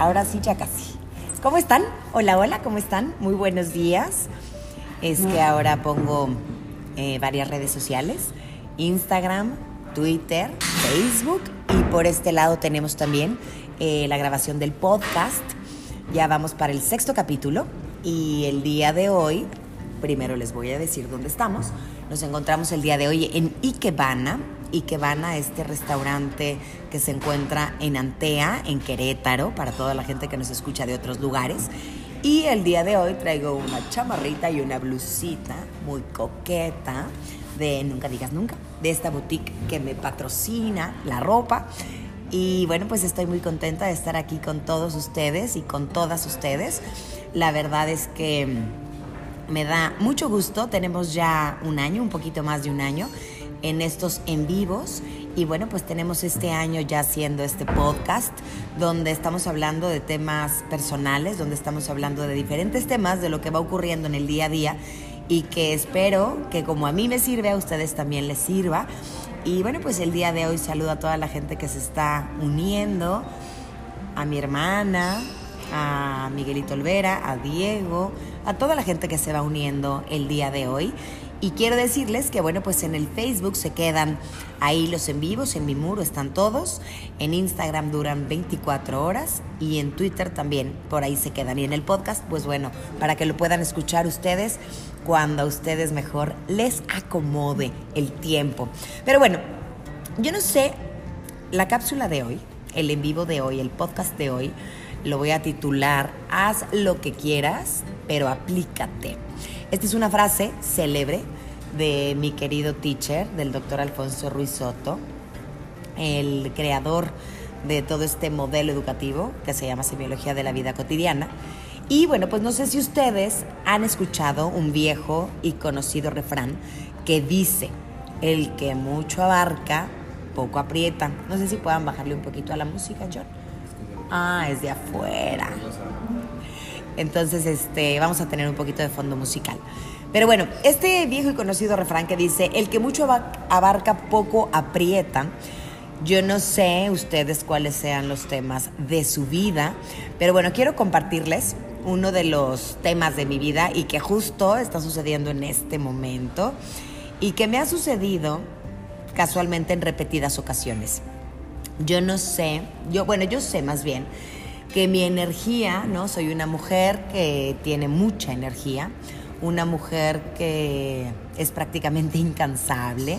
ahora sí, ya casi. ¿Cómo están? Hola, hola, ¿cómo están? Muy buenos días. Es que ahora pongo eh, varias redes sociales, Instagram, Twitter, Facebook y por este lado tenemos también eh, la grabación del podcast. Ya vamos para el sexto capítulo y el día de hoy, primero les voy a decir dónde estamos. Nos encontramos el día de hoy en Ikebana, y que van a este restaurante que se encuentra en Antea, en Querétaro, para toda la gente que nos escucha de otros lugares. Y el día de hoy traigo una chamarrita y una blusita muy coqueta de Nunca Digas Nunca, de esta boutique que me patrocina la ropa. Y bueno, pues estoy muy contenta de estar aquí con todos ustedes y con todas ustedes. La verdad es que me da mucho gusto. Tenemos ya un año, un poquito más de un año en estos en vivos. Y bueno, pues tenemos este año ya haciendo este podcast donde estamos hablando de temas personales, donde estamos hablando de diferentes temas, de lo que va ocurriendo en el día a día y que espero que como a mí me sirve, a ustedes también les sirva. Y bueno, pues el día de hoy saludo a toda la gente que se está uniendo, a mi hermana, a Miguelito Olvera, a Diego, a toda la gente que se va uniendo el día de hoy. Y quiero decirles que, bueno, pues en el Facebook se quedan ahí los en vivos, en mi muro están todos, en Instagram duran 24 horas y en Twitter también, por ahí se quedan. Y en el podcast, pues bueno, para que lo puedan escuchar ustedes cuando a ustedes mejor les acomode el tiempo. Pero bueno, yo no sé, la cápsula de hoy, el en vivo de hoy, el podcast de hoy, lo voy a titular Haz lo que quieras, pero aplícate. Esta es una frase célebre de mi querido teacher, del doctor Alfonso Ruiz Soto, el creador de todo este modelo educativo que se llama Semiología de la Vida Cotidiana. Y bueno, pues no sé si ustedes han escuchado un viejo y conocido refrán que dice, el que mucho abarca, poco aprieta. No sé si puedan bajarle un poquito a la música, John. Ah, es de afuera. Entonces, este, vamos a tener un poquito de fondo musical. Pero bueno, este viejo y conocido refrán que dice, el que mucho abarca, poco aprieta. Yo no sé ustedes cuáles sean los temas de su vida, pero bueno, quiero compartirles uno de los temas de mi vida y que justo está sucediendo en este momento y que me ha sucedido casualmente en repetidas ocasiones. Yo no sé, yo bueno, yo sé más bien que mi energía, ¿no? Soy una mujer que tiene mucha energía, una mujer que es prácticamente incansable.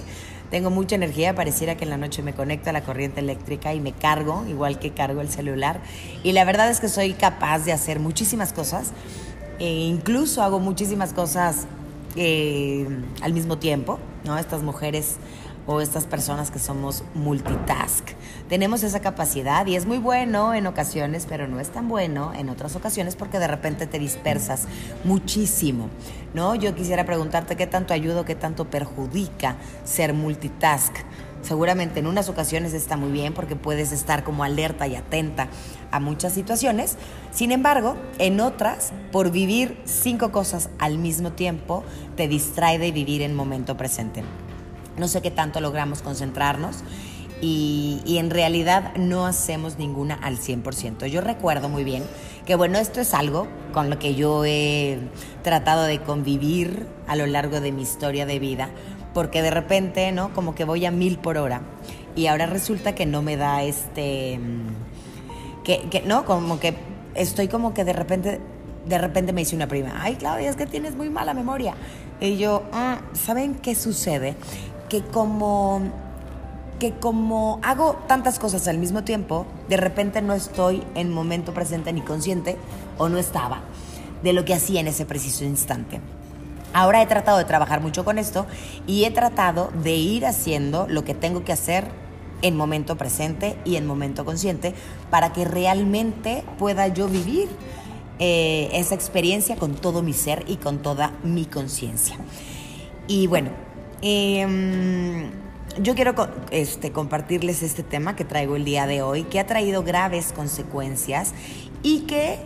Tengo mucha energía, pareciera que en la noche me conecto a la corriente eléctrica y me cargo, igual que cargo el celular. Y la verdad es que soy capaz de hacer muchísimas cosas, e incluso hago muchísimas cosas eh, al mismo tiempo, ¿no? Estas mujeres o estas personas que somos multitask. Tenemos esa capacidad y es muy bueno en ocasiones, pero no es tan bueno en otras ocasiones porque de repente te dispersas muchísimo, ¿no? Yo quisiera preguntarte qué tanto ayuda qué tanto perjudica ser multitask. Seguramente en unas ocasiones está muy bien porque puedes estar como alerta y atenta a muchas situaciones. Sin embargo, en otras, por vivir cinco cosas al mismo tiempo, te distrae de vivir en momento presente. No sé qué tanto logramos concentrarnos y, en realidad no hacemos ninguna al 100%. Yo recuerdo muy bien que bueno, esto es algo con lo que yo he tratado de convivir a lo largo de mi historia de vida, porque de repente, ¿no? Como que voy a mil por hora y ahora resulta que no me da este, que, que no, como que estoy como que de repente de repente me dice una prima, ay Claudia, es que tienes muy mala memoria. Y yo, ah, ¿saben qué sucede? Que como que como hago tantas cosas al mismo tiempo, de repente no estoy en momento presente ni consciente o no estaba de lo que hacía en ese preciso instante. Ahora he tratado de trabajar mucho con esto y he tratado de ir haciendo lo que tengo que hacer en momento presente y en momento consciente para que realmente pueda yo vivir eh, esa experiencia con todo mi ser y con toda mi conciencia. Y bueno, Em, yo quiero este, compartirles este tema que traigo el día de hoy, que ha traído graves consecuencias y que,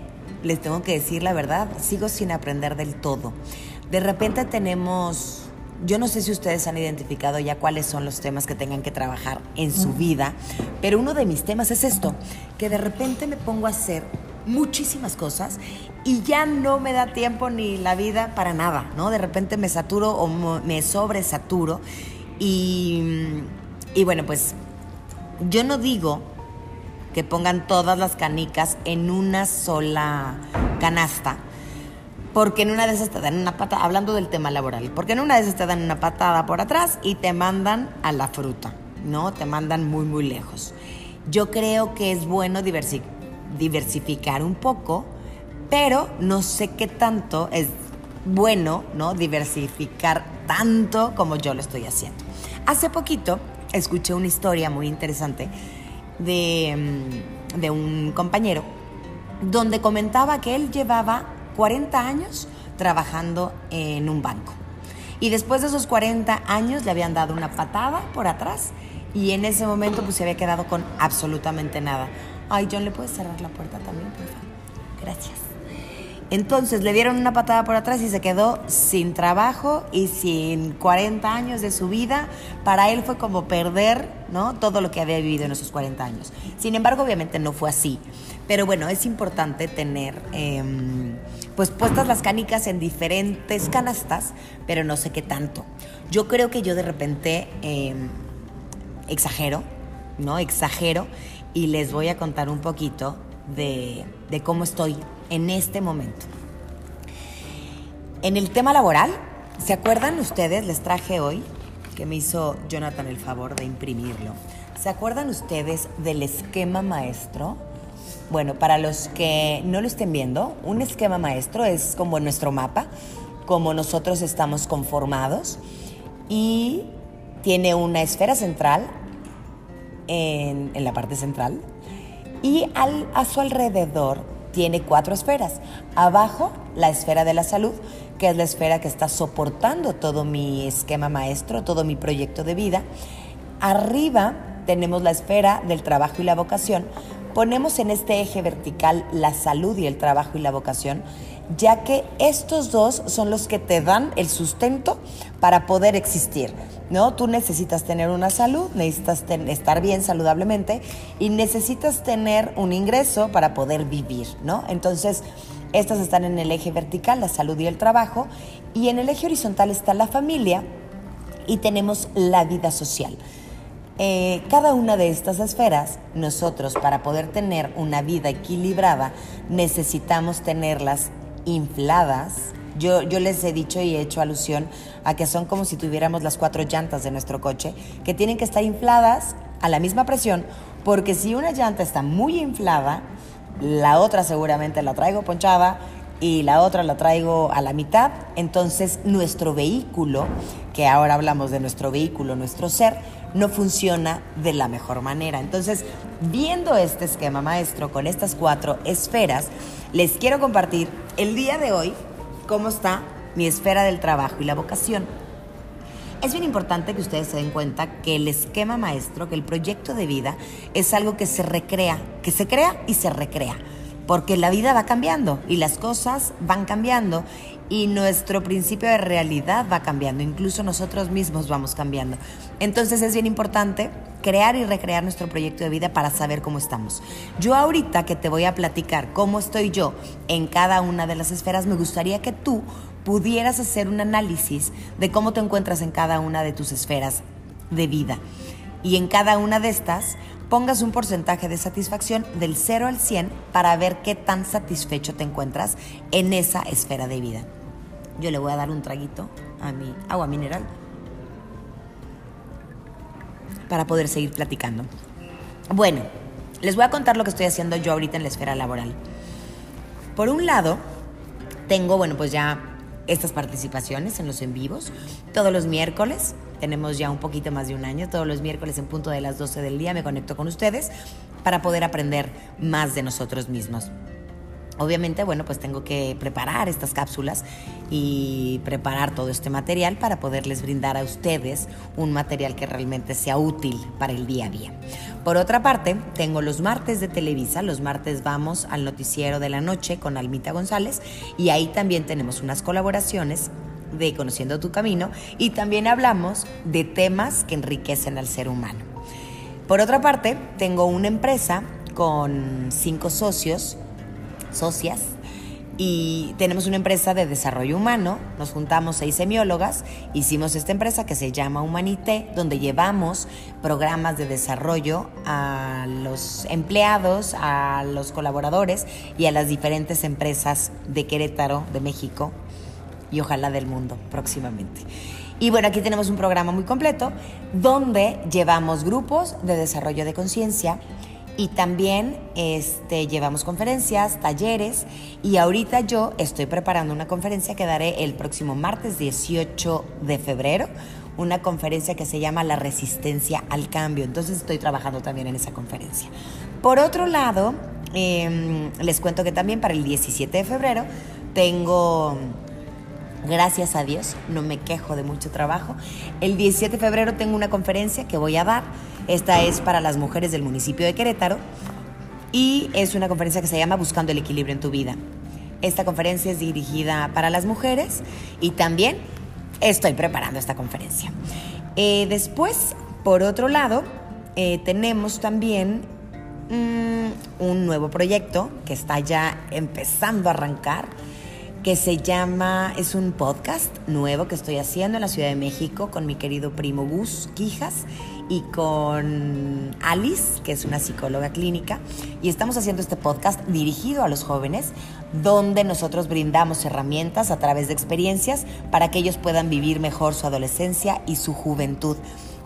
les tengo que decir la verdad, sigo sin aprender del todo. De repente tenemos, yo no sé si ustedes han identificado ya cuáles son los temas que tengan que trabajar en su vida, pero uno de mis temas es esto, que de repente me pongo a hacer muchísimas cosas y ya no me da tiempo ni la vida para nada, ¿no? De repente me saturo o me sobresaturo y, y bueno, pues yo no digo que pongan todas las canicas en una sola canasta, porque en una de esas te dan una patada, hablando del tema laboral, porque en una de esas te dan una patada por atrás y te mandan a la fruta, ¿no? Te mandan muy, muy lejos. Yo creo que es bueno diversificar un poco, pero no sé qué tanto es bueno, ¿no? Diversificar tanto como yo lo estoy haciendo. Hace poquito escuché una historia muy interesante de, mm, de un compañero donde comentaba que él llevaba 40 años trabajando en un banco. Y después de esos 40 años le habían dado una patada por atrás y en ese momento pues se había quedado con absolutamente nada. Ay, John, ¿le puedes cerrar la puerta también, por favor? Gracias. Entonces le dieron una patada por atrás y se quedó sin trabajo y sin 40 años de su vida. Para él fue como perder ¿no? todo lo que había vivido en esos 40 años. Sin embargo, obviamente no fue así. Pero bueno, es importante tener em, pues puestas las canicas en diferentes canastas, pero no sé qué tanto. Yo creo que yo de repente em, exagero, ¿no? Exagero y les voy a contar un poquito de, de cómo estoy en este momento. En el tema laboral, ¿se acuerdan ustedes? Les traje hoy, que me hizo Jonathan el favor de imprimirlo. ¿Se acuerdan ustedes del esquema maestro? Bueno, para los que no lo estén viendo, un esquema maestro es como nuestro mapa, como nosotros estamos conformados y tiene una esfera central en, la parte central y al, a su alrededor tiene cuatro esferas. Abajo, la esfera de la salud, que es la esfera que está soportando todo mi esquema maestro, todo mi proyecto de vida. Arriba tenemos la esfera del trabajo y la vocación. Ponemos en este eje vertical la salud y el trabajo y la vocación, ya que estos dos son los que te dan el sustento para poder existir. ¿no? Tú necesitas tener una salud, necesitas estar bien saludablemente y necesitas tener un ingreso para poder vivir, ¿no? Entonces, estas están en el eje vertical, la salud y el trabajo, y en el eje horizontal está la familia y tenemos la vida social. Eh, cada una de estas esferas, nosotros para poder tener una vida equilibrada, necesitamos tenerlas infladas, yo, yo les he dicho y he hecho alusión a que son como si tuviéramos las cuatro llantas de nuestro coche, que tienen que estar infladas a la misma presión, porque si una llanta está muy inflada, la otra seguramente la traigo ponchada y la otra la traigo a la mitad, entonces nuestro vehículo, que ahora hablamos de nuestro vehículo, nuestro ser, no funciona de la mejor manera. Entonces, viendo este esquema maestro con estas cuatro esferas, les quiero compartir el día de hoy cómo está mi esfera del trabajo y la vocación. Es bien importante que ustedes se den cuenta que el esquema maestro, que el proyecto de vida es algo que se recrea, que se crea y se recrea, porque la vida va cambiando y las cosas van cambiando y nuestro principio de realidad va cambiando, incluso nosotros mismos vamos cambiando. Entonces es bien importante crear y recrear nuestro proyecto de vida para saber cómo estamos. Yo ahorita que te voy a platicar cómo estoy yo en cada una de las esferas, me gustaría que tú pudieras hacer un análisis de cómo te encuentras en cada una de tus esferas de vida. Y en cada una de estas pongas un porcentaje de satisfacción del 0 al 100 para ver qué tan satisfecho te encuentras en esa esfera de vida. Yo le voy a dar un traguito a mi agua mineral para poder seguir platicando. Bueno, les voy a contar lo que estoy haciendo yo ahorita en la esfera laboral. Por un lado, tengo, bueno, pues ya estas participaciones en los en vivos todos los miércoles. Tenemos ya un poquito más de un año. Todos los miércoles en punto de las 12 del día me conecto con ustedes para poder aprender más de nosotros mismos. Obviamente, bueno, pues tengo que preparar estas cápsulas y preparar todo este material para poderles brindar a ustedes un material que realmente sea útil para el día a día. Por otra parte, tengo los martes de Televisa, los martes vamos al noticiero de la noche con Almita González y ahí también tenemos unas colaboraciones de Conociendo tu Camino y también hablamos de temas que enriquecen al ser humano. Por otra parte, tengo una empresa con cinco socios socias y tenemos una empresa de desarrollo humano. Nos juntamos seis semiólogas, hicimos esta empresa que se llama Humanité, donde llevamos programas de desarrollo a los empleados, a los colaboradores y a las diferentes empresas de Querétaro, de México y ojalá del mundo próximamente. Y bueno, aquí tenemos un programa muy completo donde llevamos grupos de desarrollo de conciencia y también este, llevamos conferencias, talleres y ahorita yo estoy preparando una conferencia que daré el próximo martes 18 de febrero, una conferencia que se llama La resistencia al cambio. Entonces estoy trabajando también en esa conferencia. Por otro lado, em, les cuento que también para el 17 de febrero tengo gracias a Dios, no me quejo de mucho trabajo. El 17 de febrero tengo una conferencia que voy a dar esta es para las mujeres del municipio de Querétaro y es una conferencia que se llama Buscando el equilibrio en tu vida. Esta conferencia es dirigida para las mujeres y también estoy preparando esta conferencia. Eh, después, por otro lado, eh, tenemos también mm, un nuevo proyecto que está ya empezando a arrancar que se llama, es un podcast nuevo que estoy haciendo en la Ciudad de México con mi querido primo Gus Quijas y con Alice, que es una psicóloga clínica, y estamos haciendo este podcast dirigido a los jóvenes, donde nosotros brindamos herramientas a través de experiencias para que ellos puedan vivir mejor su adolescencia y su juventud.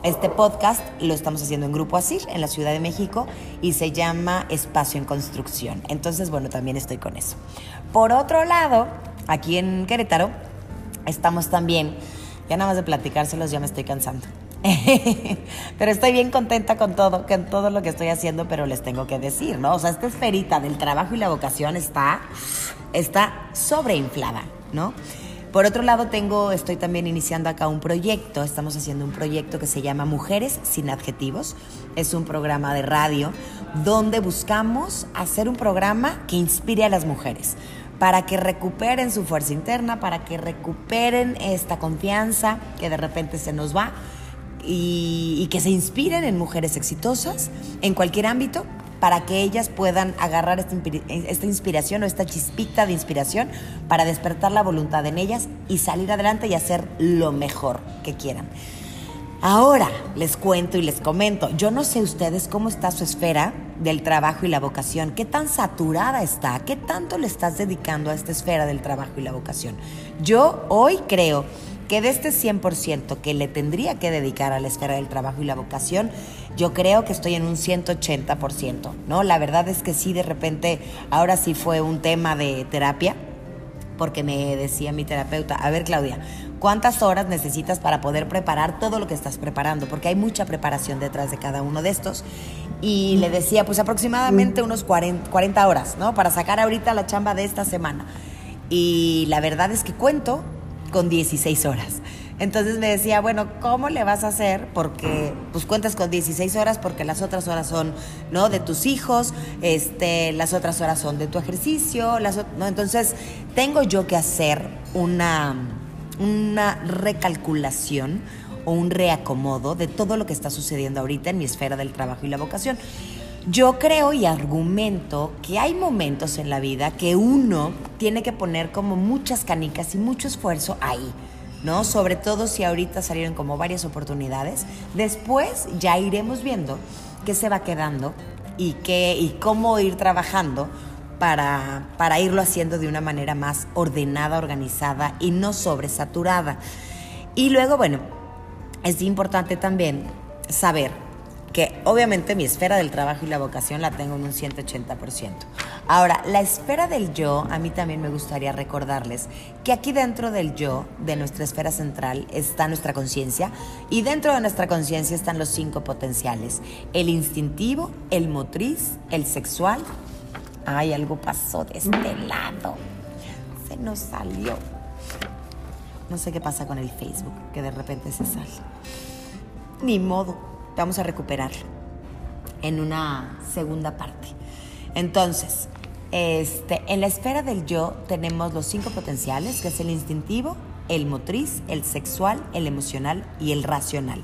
Este podcast lo estamos haciendo en Grupo Asir, en la Ciudad de México, y se llama Espacio en Construcción. Entonces, bueno, también estoy con eso. Por otro lado, aquí en Querétaro, estamos también, ya nada más de platicárselos, ya me estoy cansando. pero estoy bien contenta con todo, con todo lo que estoy haciendo, pero les tengo que decir, ¿no? O sea, esta esferita del trabajo y la vocación está, está sobreinflada, ¿no? Por otro lado, tengo, estoy también iniciando acá un proyecto, estamos haciendo un proyecto que se llama Mujeres sin Adjetivos. Es un programa de radio donde buscamos hacer un programa que inspire a las mujeres para que recuperen su fuerza interna, para que recuperen esta confianza que de repente se nos va y, que se inspiren en mujeres exitosas en cualquier ámbito para que ellas puedan agarrar esta, inspiración o esta chispita de inspiración para despertar la voluntad en ellas y salir adelante y hacer lo mejor que quieran. Ahora les cuento y les comento, yo no sé ustedes cómo está su esfera del trabajo y la vocación, qué tan saturada está, qué tanto le estás dedicando a esta esfera del trabajo y la vocación. Yo hoy creo que de este 100% que le tendría que dedicar a la esfera del trabajo y la vocación, yo creo que estoy en un 180%, ¿no? La verdad es que sí, de repente, ahora sí fue un tema de terapia, porque me decía mi terapeuta, a ver Claudia, ¿cuántas horas necesitas para poder preparar todo lo que estás preparando? Porque hay mucha preparación detrás de cada uno de estos. Y le decía, pues aproximadamente unos 40, 40 horas, ¿no? Para sacar ahorita la chamba de esta semana. Y la verdad es que cuento con 16 horas. Entonces me decía, bueno, ¿cómo le vas a hacer? Porque pues cuentas con 16 horas porque las otras horas son, ¿no? De tus hijos, este, las otras horas son de tu ejercicio, las, ¿no? Entonces tengo yo que hacer una, una recalculación o un reacomodo de todo lo que está sucediendo ahorita en mi esfera del trabajo y la vocación. Yo creo y argumento que hay momentos en la vida que uno tiene que poner como muchas canicas y mucho esfuerzo ahí, ¿no? Sobre todo si ahorita salieron como varias oportunidades. Después ya iremos viendo qué se va quedando y, qué, y cómo ir trabajando para, para irlo haciendo de una manera más ordenada, organizada y no sobresaturada. Y luego, bueno, es importante también saber que obviamente mi esfera del trabajo y la vocación la tengo en un 180%. Ahora, la esfera del yo, a mí también me gustaría recordarles que aquí dentro del yo, de nuestra esfera central, está nuestra conciencia y dentro de nuestra conciencia están los cinco potenciales, el instintivo, el motriz, el sexual. Ay, algo pasó de este lado. Se nos salió. No sé qué pasa con el Facebook, que de repente se sale. Ni modo vamos a recuperar en una segunda parte. Entonces, este, en la esfera del yo tenemos los cinco potenciales, que es el instintivo, el motriz, el sexual, el emocional y el racional.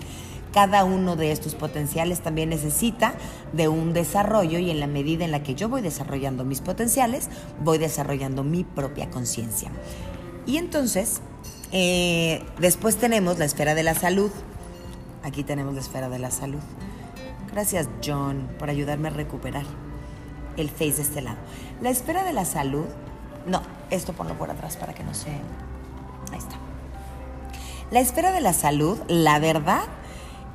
cada uno de estos potenciales también necesita de un desarrollo y en la medida en la que yo voy desarrollando mis potenciales, voy desarrollando mi propia conciencia. Y entonces, eh, después tenemos la esfera de la salud. Aquí tenemos la esfera de la salud. Gracias John por ayudarme a recuperar el face de este lado. La esfera de la salud, no, esto ponlo por atrás para que no se... Ahí está. La esfera de la salud, la verdad,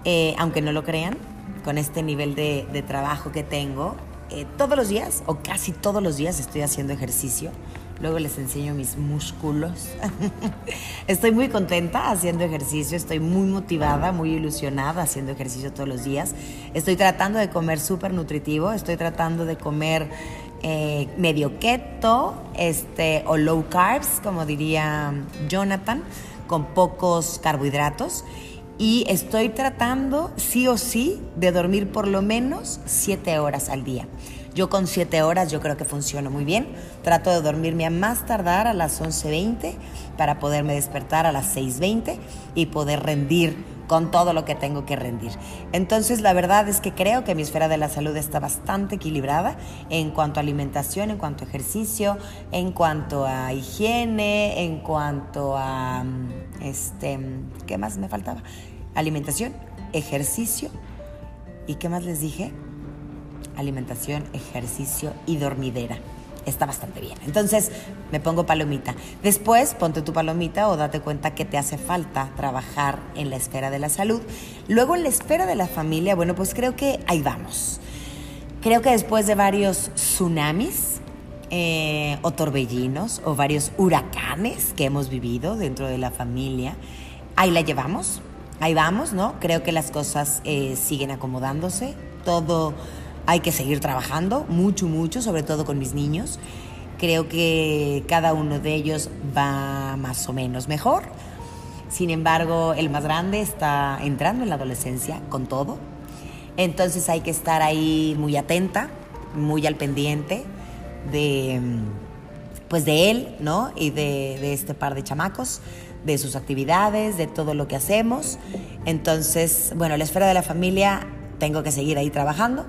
eh, aunque no lo crean, con este nivel de, trabajo que tengo, eh, todos los días, o casi todos los días, estoy haciendo ejercicio. Luego les enseño mis músculos. estoy muy contenta haciendo ejercicio, estoy muy motivada, muy ilusionada haciendo ejercicio todos los días. Estoy tratando de comer súper nutritivo, estoy tratando de comer eh, medio keto este, o low carbs, como diría Jonathan, con pocos carbohidratos. Y estoy tratando, sí o sí, de dormir por lo menos siete horas al día. Yo con 7 horas yo creo que funciona muy bien. Trato de dormirme a más tardar a las 11.20 para poderme despertar a las 6.20 y poder rendir con todo lo que tengo que rendir. Entonces la verdad es que creo que mi esfera de la salud está bastante equilibrada en cuanto a alimentación, en cuanto a ejercicio, en cuanto a higiene, en cuanto a mm, este, ¿qué más me faltaba? Alimentación, ejercicio y qué más les dije? Alimentación, ejercicio y dormidera. Está bastante bien. Entonces me pongo palomita. Después ponte tu palomita o date cuenta que te hace falta trabajar en la esfera de la salud. Luego en la esfera de la familia, bueno, pues creo que ahí vamos. Creo que después de varios tsunamis eh, o torbellinos o varios huracanes que hemos vivido dentro de la familia, ahí la llevamos. Ahí vamos, ¿no? Creo que las cosas eh, siguen acomodándose. Todo hay que seguir trabajando mucho, mucho, sobre todo con mis niños. Creo que cada uno de ellos va más o menos mejor. Sin embargo, el más grande está entrando en la adolescencia con todo. Entonces hay que estar ahí muy atenta, muy al pendiente de, pues de él, ¿no? Y de, de este par de chamacos, de sus actividades, de todo lo que hacemos. Entonces, bueno, la esfera de la familia tengo que seguir ahí trabajando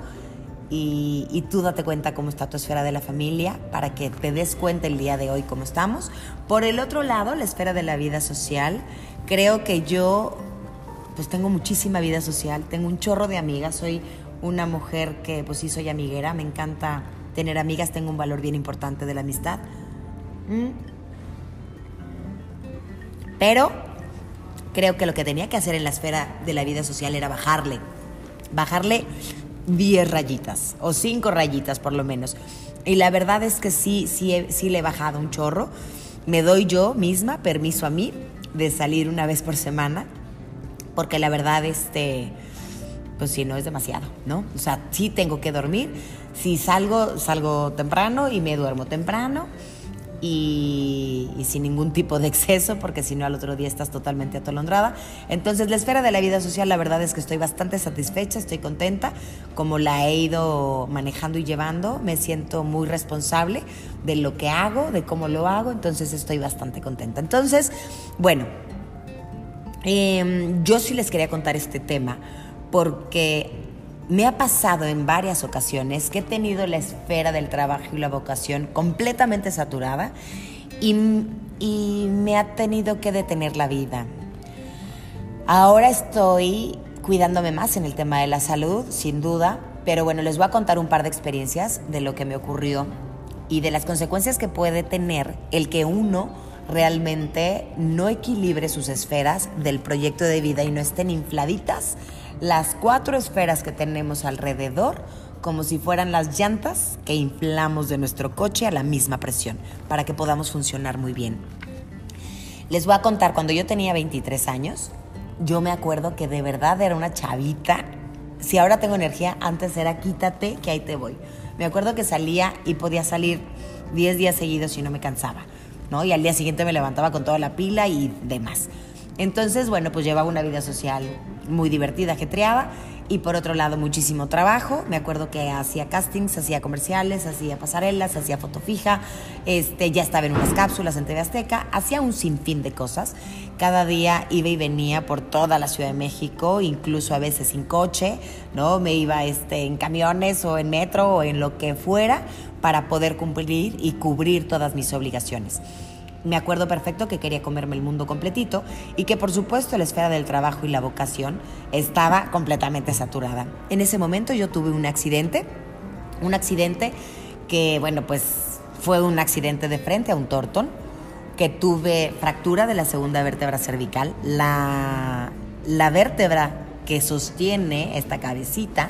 y, tú date cuenta cómo está tu esfera de la familia para que te des cuenta el día de hoy cómo estamos. Por el otro lado, la esfera de la vida social, creo que yo pues tengo muchísima vida social, tengo un chorro de amigas, soy una mujer que pues sí soy amiguera, me encanta tener amigas, tengo un valor bien importante de la amistad. Mm. Pero creo que lo que tenía que hacer en la esfera de la vida social era bajarle, bajarle 10 rayitas o 5 rayitas por lo menos. Y la verdad es que sí, sí, sí le he bajado un chorro. Me doy yo misma permiso a mí de salir una vez por semana, porque la verdad, este, pues si no es demasiado, ¿no? O sea, sí tengo que dormir. Si salgo, salgo temprano y me duermo temprano y, sin ningún tipo de exceso, porque si no al otro día estás totalmente atolondrada. Entonces la esfera de la vida social, la verdad es que estoy bastante satisfecha, estoy contenta, como la he ido manejando y llevando, me siento muy responsable de lo que hago, de cómo lo hago, entonces estoy bastante contenta. Entonces, bueno, em, yo sí les quería contar este tema porque me ha pasado en varias ocasiones que he tenido la esfera del trabajo y la vocación completamente saturada y, me ha tenido que detener la vida. Ahora estoy cuidándome más en el tema de la salud, sin duda, pero bueno, les voy a contar un par de experiencias de lo que me ocurrió y de las consecuencias que puede tener el que uno realmente no equilibre sus esferas del proyecto de vida y no estén infladitas las cuatro esferas que tenemos alrededor como si fueran las llantas que inflamos de nuestro coche a la misma presión para que podamos funcionar muy bien. Les voy a contar, cuando yo tenía 23 años, yo me acuerdo que de verdad era una chavita. Si ahora tengo energía, antes era quítate que ahí te voy. Me acuerdo que salía y podía salir 10 días seguidos y no me cansaba, ¿no? Y al día siguiente me levantaba con toda la pila y demás. Entonces, bueno, pues llevaba una vida social muy divertida, ajetreada, y por otro lado muchísimo trabajo. Me acuerdo que hacía castings, hacía comerciales, hacía pasarelas, hacía foto fija, este, ya estaba en unas cápsulas en TV Azteca, hacía un sinfín de cosas. Cada día iba y venía por toda la Ciudad de México, incluso a veces sin coche, ¿no? Me iba este, en camiones o en metro o en lo que fuera para poder cumplir y cubrir todas mis obligaciones. Me acuerdo perfecto que quería comerme el mundo completito y que por supuesto la esfera del trabajo y la vocación estaba completamente saturada. En ese momento yo tuve un accidente, un accidente que, bueno, pues fue un accidente de frente a un tortón, que tuve fractura de la segunda vértebra cervical, la, la vértebra que sostiene esta cabecita.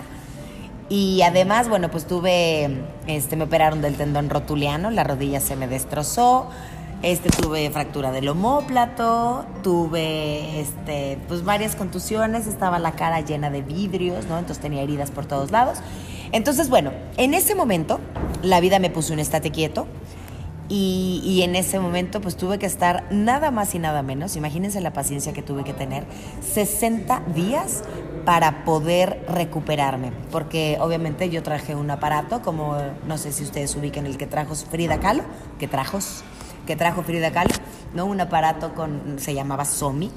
Y además, bueno, pues tuve, este, me operaron del tendón rotuliano, la rodilla se me destrozó, este, tuve fractura del homóplato, tuve este, pues varias contusiones, estaba la cara llena de vidrios, ¿no? Entonces tenía heridas por todos lados. Entonces, bueno, en ese momento la vida me puso un estate quieto y, y, en ese momento pues tuve que estar nada más y nada menos, imagínense la paciencia que tuve que tener, 60 días para poder recuperarme, porque obviamente yo traje un aparato, como no sé si ustedes ubican el que trajo Frida Kahlo, que trajo que trajo Frida Kahlo, ¿no? Un aparato con, se llamaba SOMI,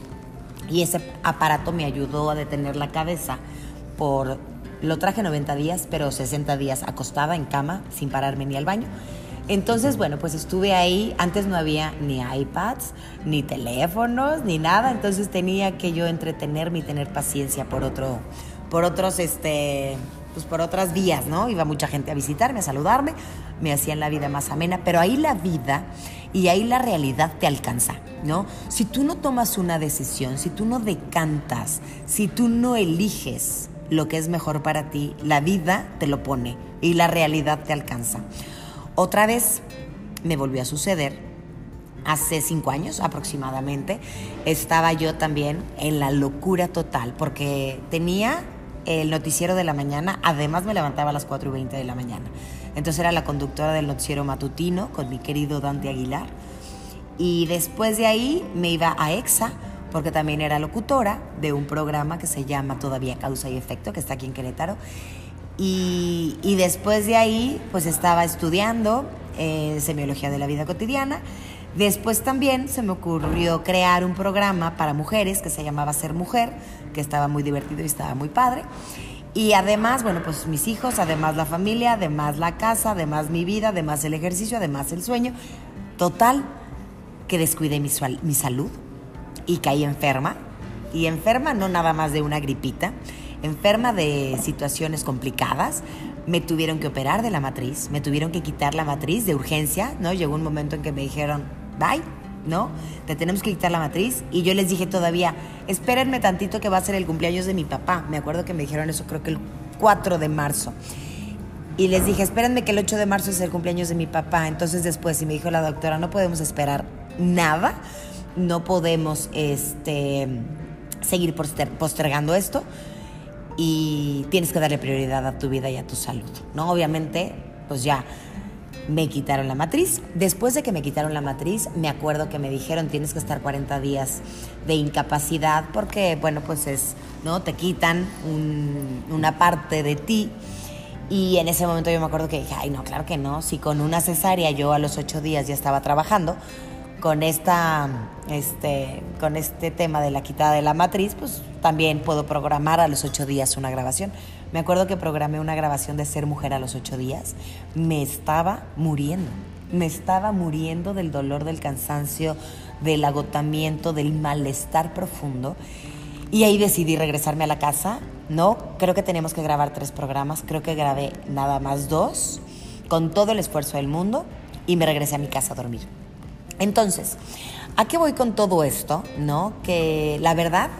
y ese aparato me ayudó a detener la cabeza por, lo traje 90 días, pero 60 días acostada en cama, sin pararme ni al baño. Entonces, bueno, pues estuve ahí, antes no había ni iPads, ni teléfonos, ni nada, entonces tenía que yo entretenerme y tener paciencia por otro, por otros, este, pues por otras vías, ¿no? Iba mucha gente a visitarme, a saludarme, me hacían la vida más amena, pero ahí la vida y ahí la realidad te alcanza, ¿no? Si tú no tomas una decisión, si tú no decantas, si tú no eliges lo que es mejor para ti, la vida te lo pone y la realidad te alcanza. Otra vez me volvió a suceder hace cinco años aproximadamente, estaba yo también en la locura total porque tenía el noticiero de la mañana, además me levantaba a las 4 y 20 de la mañana. Entonces era la conductora del noticiero matutino con mi querido Dante Aguilar. Y después de ahí me iba a EXA, porque también era locutora de un programa que se llama Todavía Causa y Efecto, que está aquí en Querétaro. Y, y después de ahí, pues estaba estudiando eh, semiología de la vida cotidiana. Después también se me ocurrió crear un programa para mujeres que se llamaba Ser Mujer, que estaba muy divertido y estaba muy padre. Y además, bueno, pues mis hijos, además la familia, además la casa, además mi vida, además el ejercicio, además el sueño. Total, que descuidé mi, mi salud y caí enferma. Y enferma no nada más de una gripita, enferma de situaciones complicadas. Me tuvieron que operar de la matriz, me tuvieron que quitar la matriz de urgencia, ¿no? Llegó un momento en que me dijeron, bye, ¿no? Te tenemos que quitar la matriz. Y yo les dije todavía, espérenme tantito que va a ser el cumpleaños de mi papá. Me acuerdo que me dijeron eso creo que el 4 de marzo. Y les dije, espérenme que el 8 de marzo es el cumpleaños de mi papá. Entonces después, y me dijo la doctora, no podemos esperar nada, no podemos este, seguir postergando esto y tienes que darle prioridad a tu vida y a tu salud, ¿no? Obviamente, pues ya me quitaron la matriz. Después de que me quitaron la matriz, me acuerdo que me dijeron tienes que estar 40 días de incapacidad porque, bueno, pues es, ¿no? Te quitan una parte de ti. Y en ese momento yo me acuerdo que dije, ay, no, claro que no. Si con una cesárea yo a los ocho días ya estaba trabajando, con, esta, este, con este tema de la quitada de la matriz, pues también puedo programar a los ocho días una grabación. Me acuerdo que programé una grabación de Ser Mujer a los ocho días. Me estaba muriendo. Me estaba muriendo del dolor, del cansancio, del agotamiento, del malestar profundo. Y ahí decidí regresarme a la casa. No, creo que teníamos que grabar tres programas. Creo que grabé nada más dos, con todo el esfuerzo del mundo, y me regresé a mi casa a dormir. Entonces, ¿a qué voy con todo esto? ¿No? Que la verdad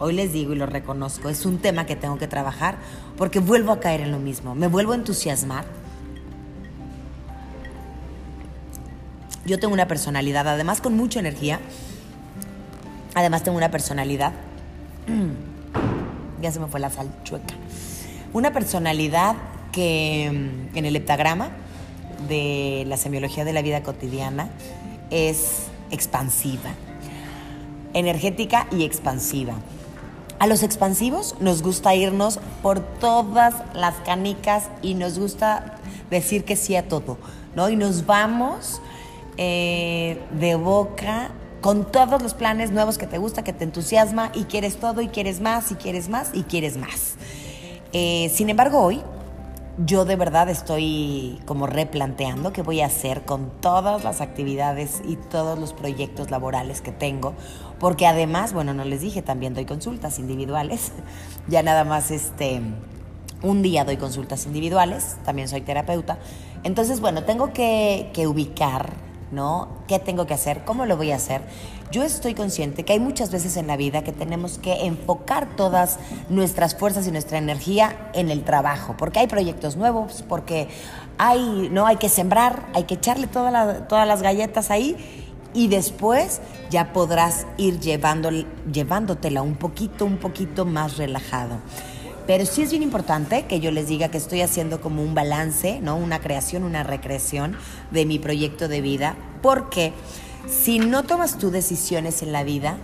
hoy les digo y lo reconozco, es un tema que tengo que trabajar porque vuelvo a caer en lo mismo, me vuelvo a entusiasmar. Yo tengo una personalidad, además con mucha energía, además tengo una personalidad, ya se me fue la sal chueca, una personalidad que mm, en el heptagrama de la semiología de la vida cotidiana es expansiva, energética y expansiva A los expansivos nos gusta irnos por todas las canicas y nos gusta decir que sí a todo, ¿no? Y nos vamos eh, de boca con todos los planes nuevos que te gusta, que te entusiasma y quieres todo y quieres más y quieres más y quieres más. Eh, sin embargo, hoy yo de verdad estoy como replanteando qué voy a hacer con todas las actividades y todos los proyectos laborales que tengo, porque además, bueno, no les dije, también doy consultas individuales, ya nada más este, un día doy consultas individuales, también soy terapeuta, entonces, bueno, tengo que, que ubicar ¿no? ¿Qué tengo que hacer? ¿Cómo lo voy a hacer? Yo estoy consciente que hay muchas veces en la vida que tenemos que enfocar todas nuestras fuerzas y nuestra energía en el trabajo, porque hay proyectos nuevos, porque hay, ¿no? hay que sembrar, hay que echarle todas las galletas ahí y después ya podrás ir llevando, llevándotela un poquito, un poquito más relajado. Pero sí es bien importante que yo les diga que estoy haciendo como un balance, ¿no? Una creación, una recreación de mi proyecto de vida, porque si no tomas tus decisiones en la vida,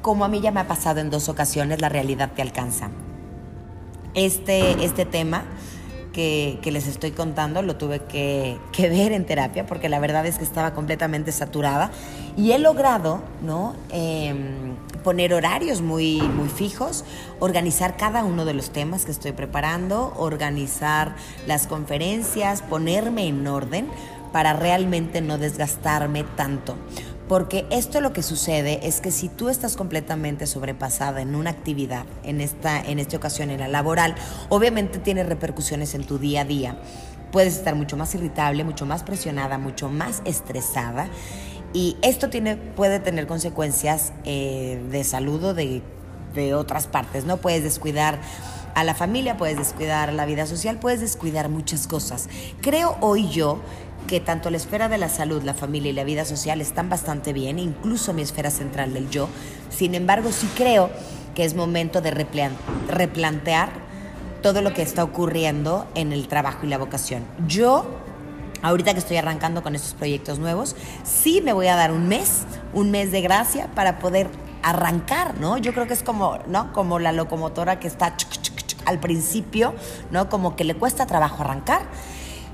como a mí ya me ha pasado en dos ocasiones, la realidad te alcanza. Este, este tema que, les estoy contando lo tuve que, ver en terapia porque la verdad es que estaba completamente saturada y he logrado ¿no? Em, poner horarios muy, muy fijos, organizar cada uno de los temas que estoy preparando, organizar las conferencias, ponerme en orden para realmente no desgastarme tanto. Porque esto lo que sucede es que si tú estás completamente sobrepasada en una actividad, en esta, en esta ocasión en la laboral, obviamente tiene repercusiones en tu día a día. Puedes estar mucho más irritable, mucho más presionada, mucho más estresada. Y esto tiene, puede tener consecuencias eh, de salud o de, de otras partes. No puedes descuidar a la familia, puedes descuidar la vida social, puedes descuidar muchas cosas. Creo hoy yo que tanto la esfera de la salud, la familia y la vida social están bastante bien, incluso mi esfera central del yo. Sin embargo, sí creo que es momento de replantear todo lo que está ocurriendo en el trabajo y la vocación. Yo, ahorita que estoy arrancando con estos proyectos nuevos, sí me voy a dar un mes, un mes de gracia para poder arrancar, ¿no? Yo creo que es como, ¿no? Como la locomotora que está al principio, ¿no? Como que le cuesta trabajo arrancar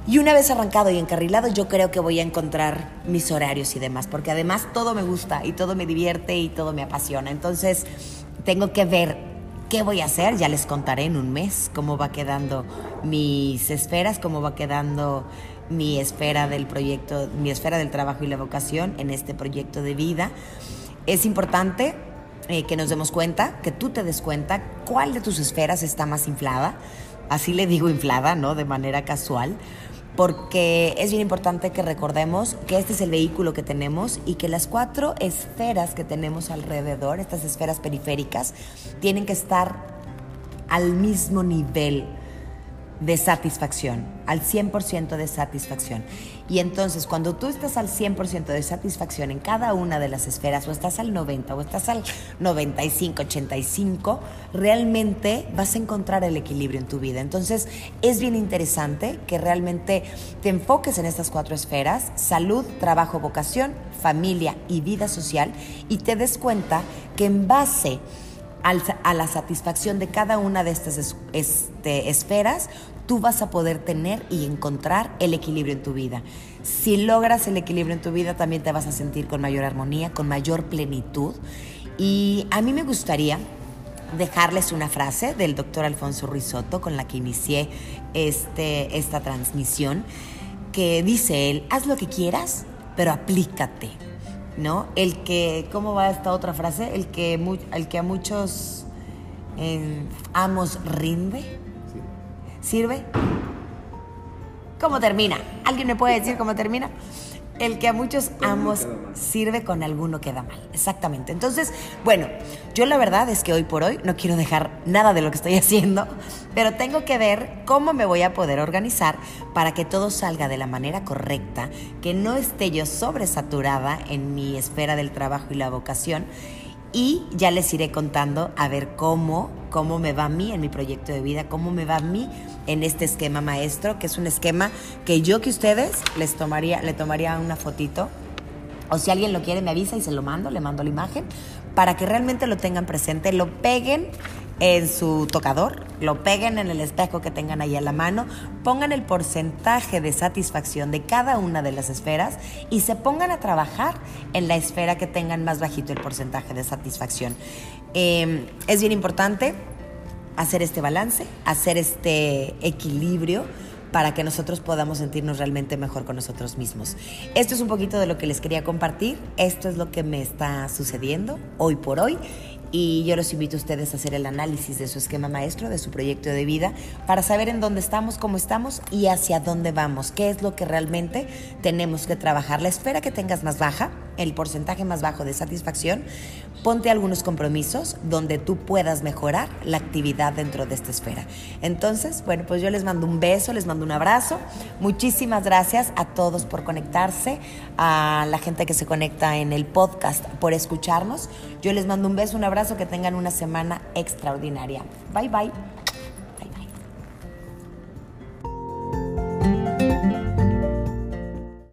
y una vez arrancado y encarrilado, yo creo que voy a encontrar mis horarios y demás, porque además todo me gusta y todo me divierte y todo me apasiona. Entonces, tengo que ver qué voy a hacer, ya les contaré en un mes cómo va quedando mis esferas, cómo va quedando mi esfera del proyecto, mi esfera del trabajo y la vocación en este proyecto de vida. Es importante eh, que nos demos cuenta, que tú te des cuenta cuál de tus esferas está más inflada. Así le digo inflada, ¿no? De manera casual porque es bien importante que recordemos que este es el vehículo que tenemos y que las cuatro esferas que tenemos alrededor, estas esferas periféricas, tienen que estar al mismo nivel de satisfacción, al 100% de satisfacción. Y entonces cuando tú estás al 100% de satisfacción en cada una de las esferas, o estás al 90, o estás al 95, 85, realmente vas a encontrar el equilibrio en tu vida. Entonces es bien interesante que realmente te enfoques en estas cuatro esferas, salud, trabajo, vocación, familia y vida social, y te des cuenta que en base a la satisfacción de cada una de estas este, esferas, tú vas a poder tener y encontrar el equilibrio en tu vida. Si logras el equilibrio en tu vida, también te vas a sentir con mayor armonía, con mayor plenitud. Y a mí me gustaría dejarles una frase del doctor Alfonso Risotto con la que inicié este, esta transmisión, que dice él, haz lo que quieras, pero aplícate. ¿No? El que, ¿cómo va esta otra frase? El que, el que a muchos eh, amos rinde. ¿Sirve? ¿Cómo termina? ¿Alguien me puede decir cómo termina? El que a muchos amos sirve con alguno queda mal. Exactamente. Entonces, bueno, yo la verdad es que hoy por hoy no quiero dejar nada de lo que estoy haciendo, pero tengo que ver cómo me voy a poder organizar para que todo salga de la manera correcta, que no esté yo sobresaturada en mi esfera del trabajo y la vocación. Y ya les iré contando a ver cómo, cómo me va a mí en mi proyecto de vida, cómo me va a mí en este esquema maestro, que es un esquema que yo que ustedes les tomaría, le tomaría una fotito. O si alguien lo quiere me avisa y se lo mando, le mando la imagen para que realmente lo tengan presente, lo peguen en su tocador, lo peguen en el espejo que tengan ahí a la mano, pongan el porcentaje de satisfacción de cada una de las esferas y se pongan a trabajar en la esfera que tengan más bajito el porcentaje de satisfacción. Em, es bien importante hacer este balance, hacer este equilibrio para que nosotros podamos sentirnos realmente mejor con nosotros mismos. Esto es un poquito de lo que les quería compartir, esto es lo que me está sucediendo hoy por hoy y yo los invito a ustedes a hacer el análisis de su esquema maestro, de su proyecto de vida, para saber en dónde estamos, cómo estamos y hacia dónde vamos, qué es lo que realmente tenemos que trabajar. La esfera que tengas más baja, el porcentaje más bajo de satisfacción, ponte algunos compromisos donde tú puedas mejorar la actividad dentro de esta esfera. Entonces, bueno, pues yo les mando un beso, les mando un abrazo. Muchísimas gracias a todos por conectarse, a la gente que se conecta en el podcast por escucharnos. Yo les mando un beso, un abrazo, que tengan una semana extraordinaria. Bye bye.